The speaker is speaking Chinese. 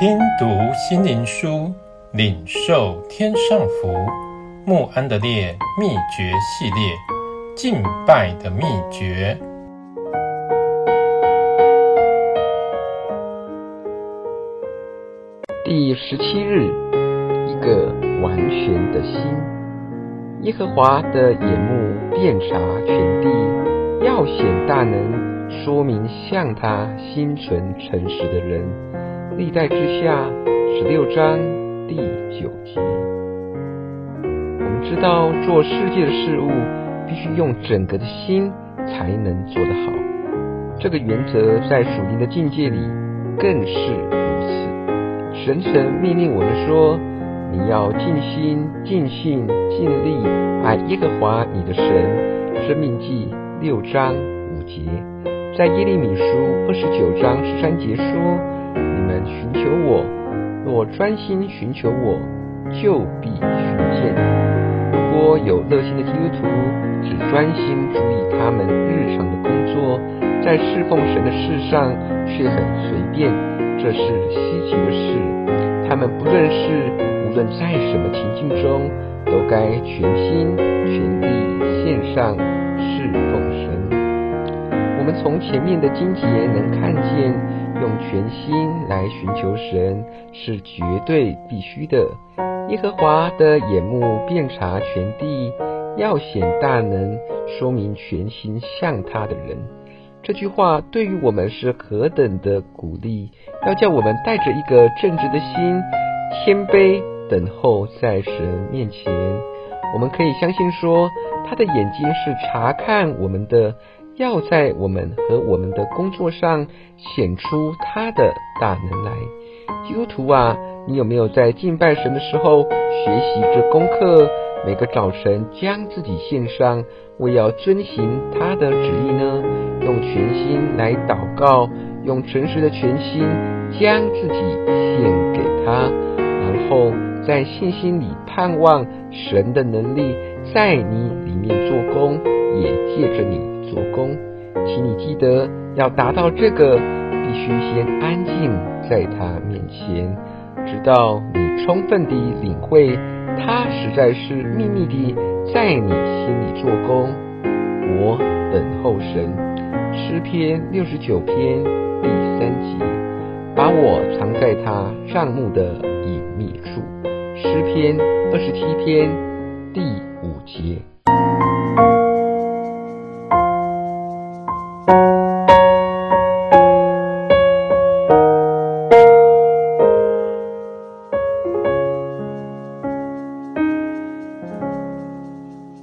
听读心灵书，领受天上福。穆安德烈秘诀系列，敬拜的秘诀。第十七日，一个完全的心。耶和华的眼目遍察全地，要显大能，说明向他心存诚实的人。历代之下十六章第九节。我们知道做世界的事物，必须用整个的心才能做得好。这个原则在属灵的境界里更是如此。神曾命令我们说：“你要尽心、尽性、尽力爱耶和华你的神。”生命记六章五节，在耶利米书二十九章十三节说。你们寻求我，若专心寻求我，就必寻见。如果有热心的基督徒，只专心注意他们日常的工作，在侍奉神的事上却很随便，这是稀奇的事。他们不认识，无论在什么情境中，都该全心全力献上侍奉神。我们从前面的经节能看见。用全心来寻求神是绝对必须的。耶和华的眼目遍察全地，要显大能，说明全心向他的人。这句话对于我们是何等的鼓励！要叫我们带着一个正直的心，谦卑等候在神面前。我们可以相信说，他的眼睛是察看我们的。要在我们和我们的工作上显出他的大能来。基督徒啊，你有没有在敬拜神的时候学习这功课？每个早晨将自己献上，为要遵行他的旨意呢？用全心来祷告，用诚实的全心将自己献给他，然后在信心里盼望神的能力在你里面做工，也借着你。做工，请你记得要达到这个，必须先安静在他面前，直到你充分地领会他实在是秘密地在你心里做工。我等候神，诗篇六十九篇第三节，把我藏在他帐幕的隐秘处。诗篇二十七篇第五节。